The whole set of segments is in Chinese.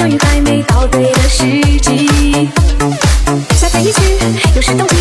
相遇还没到对的时机，下飞机，又是冬季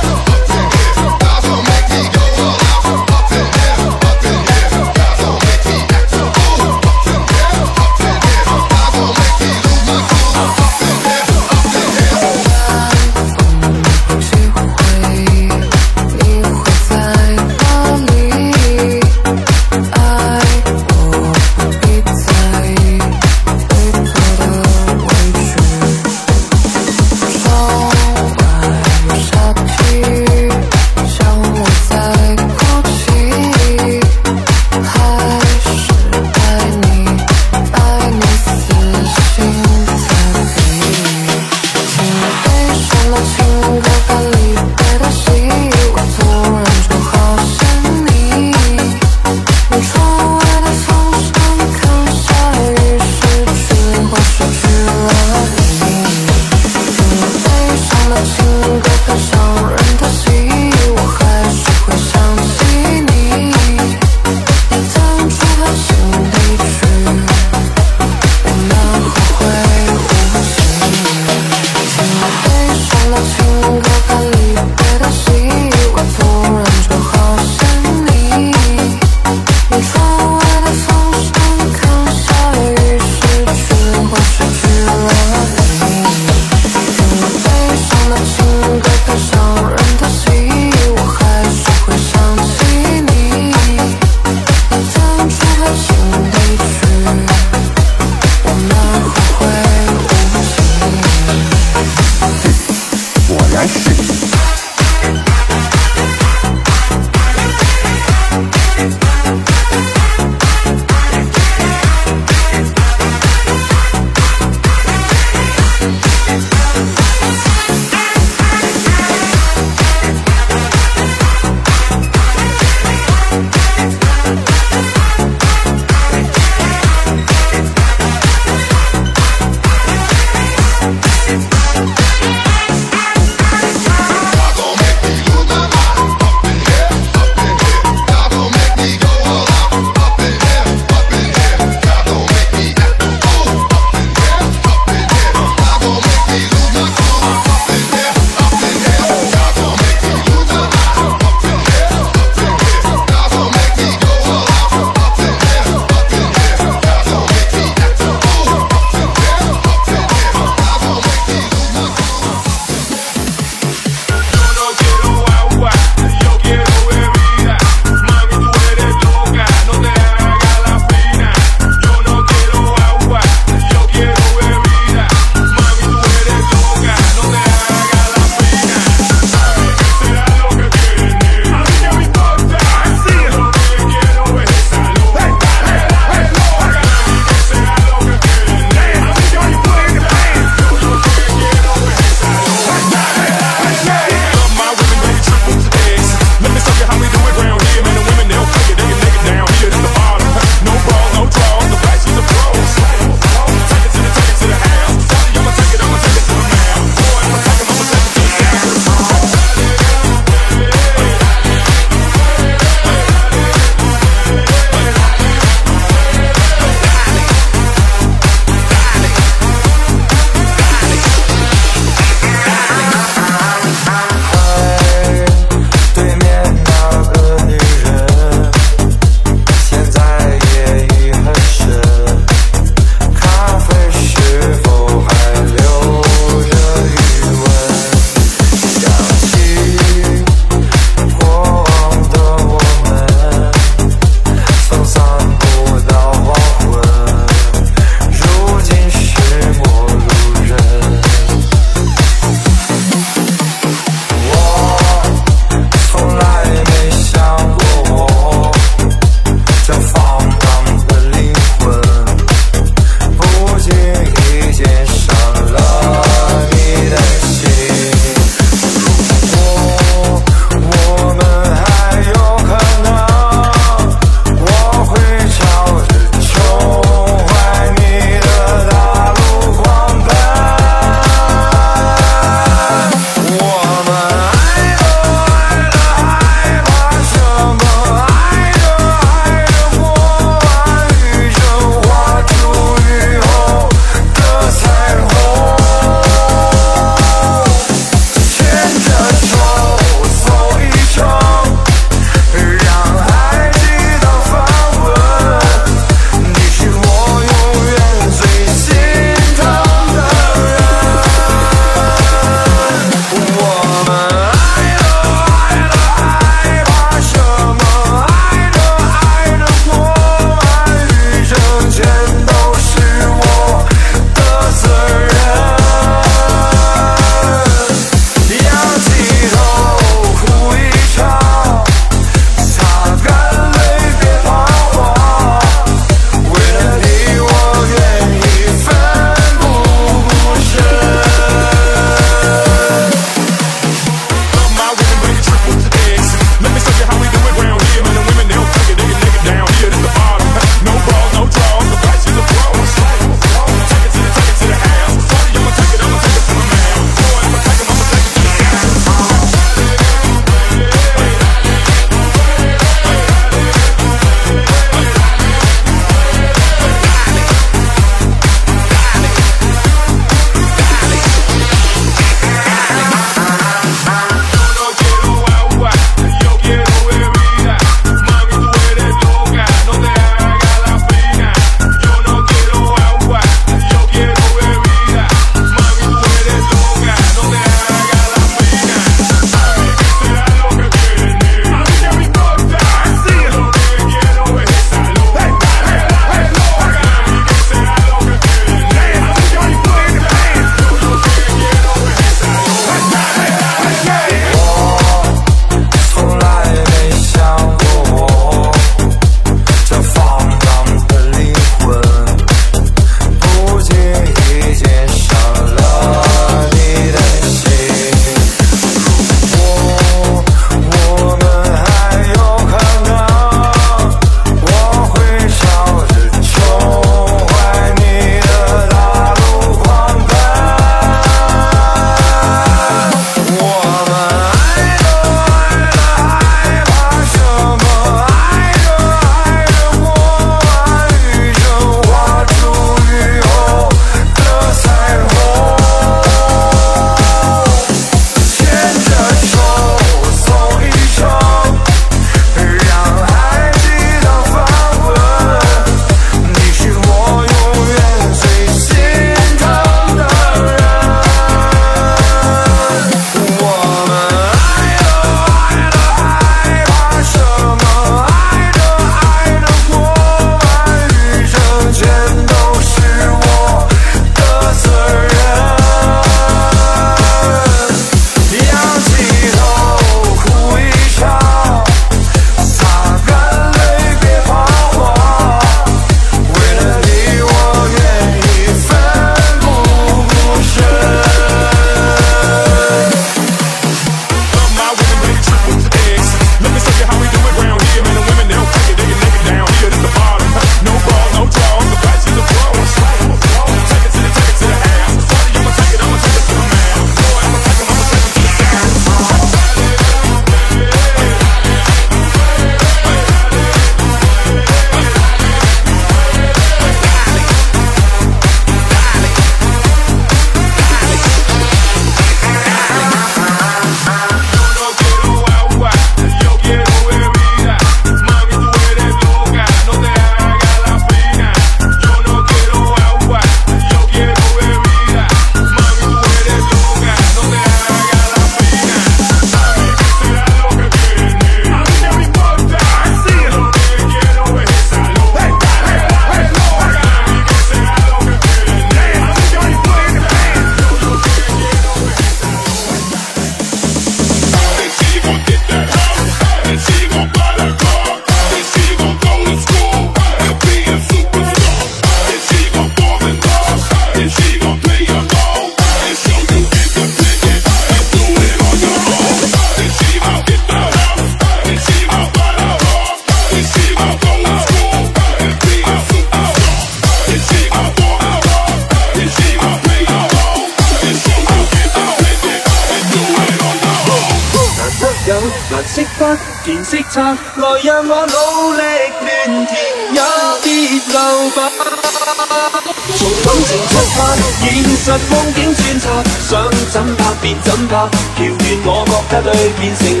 music.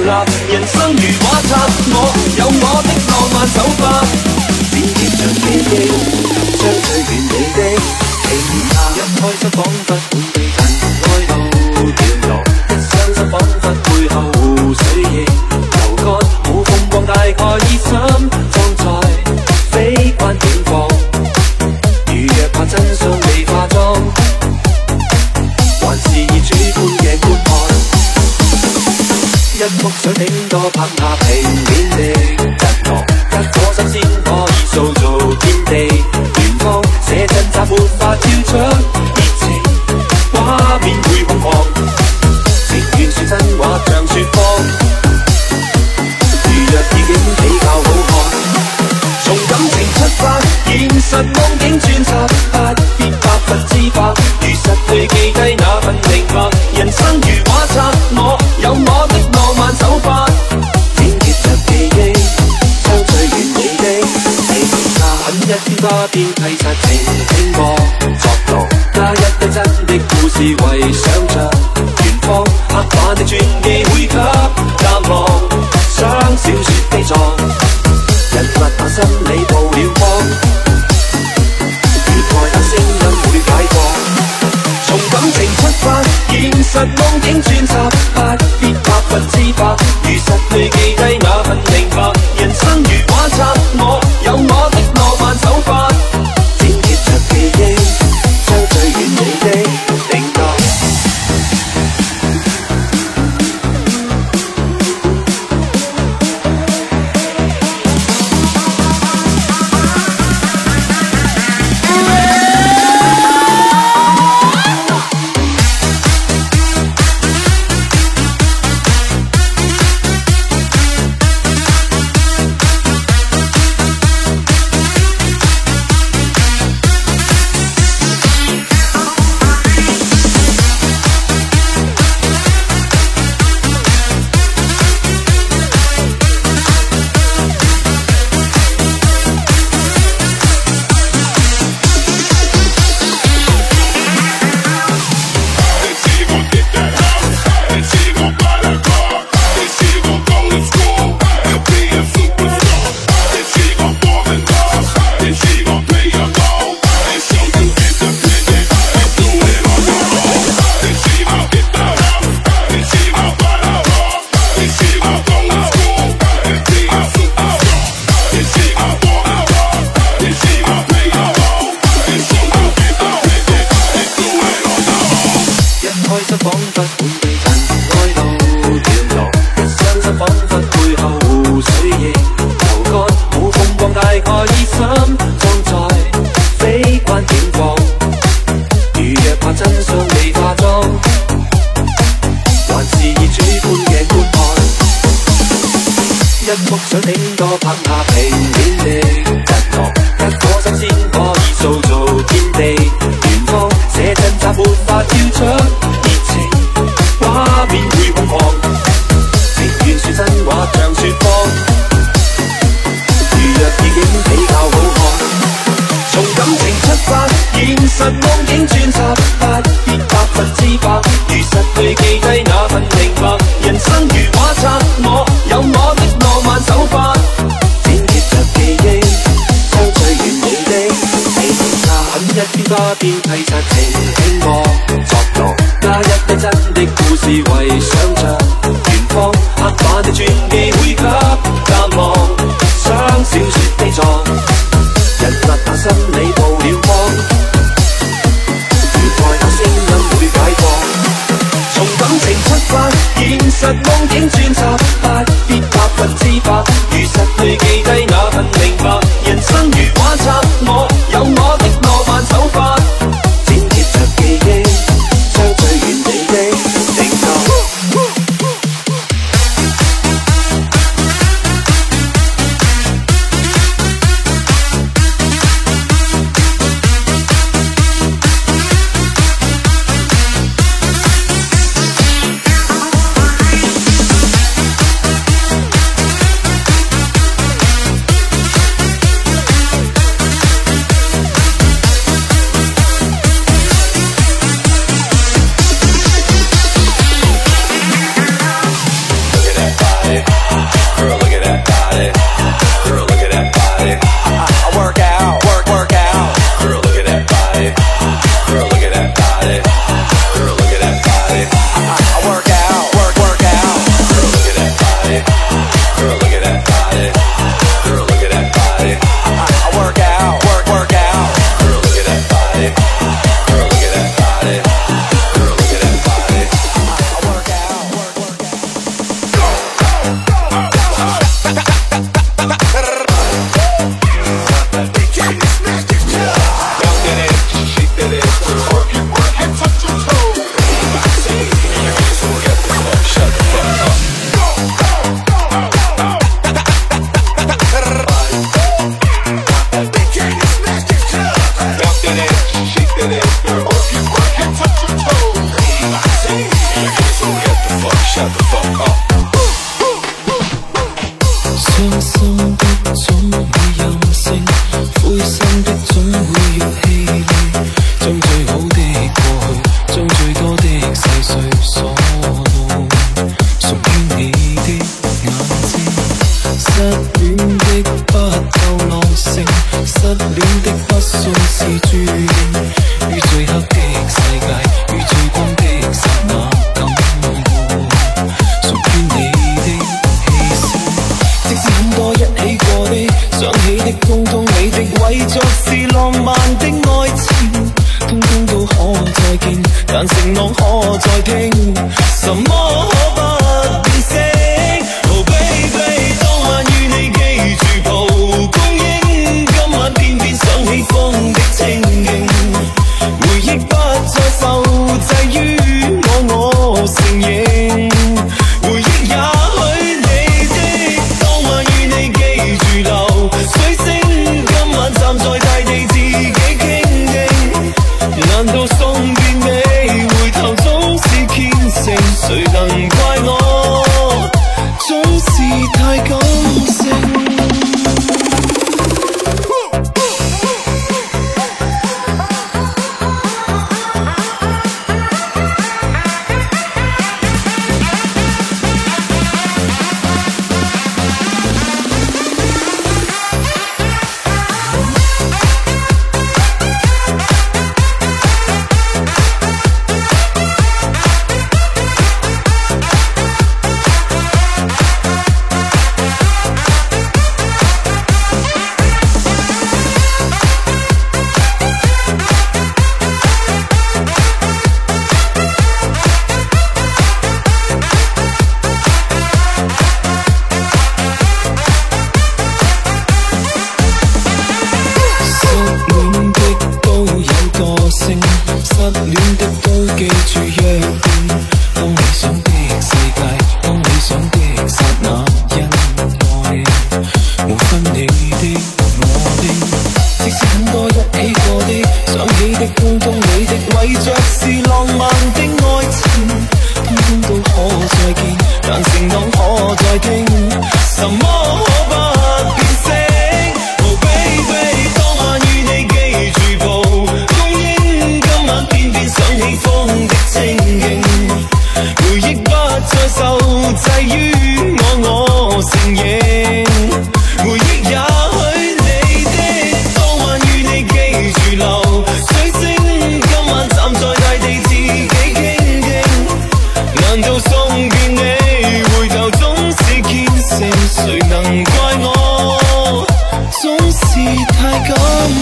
Don't go.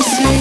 see.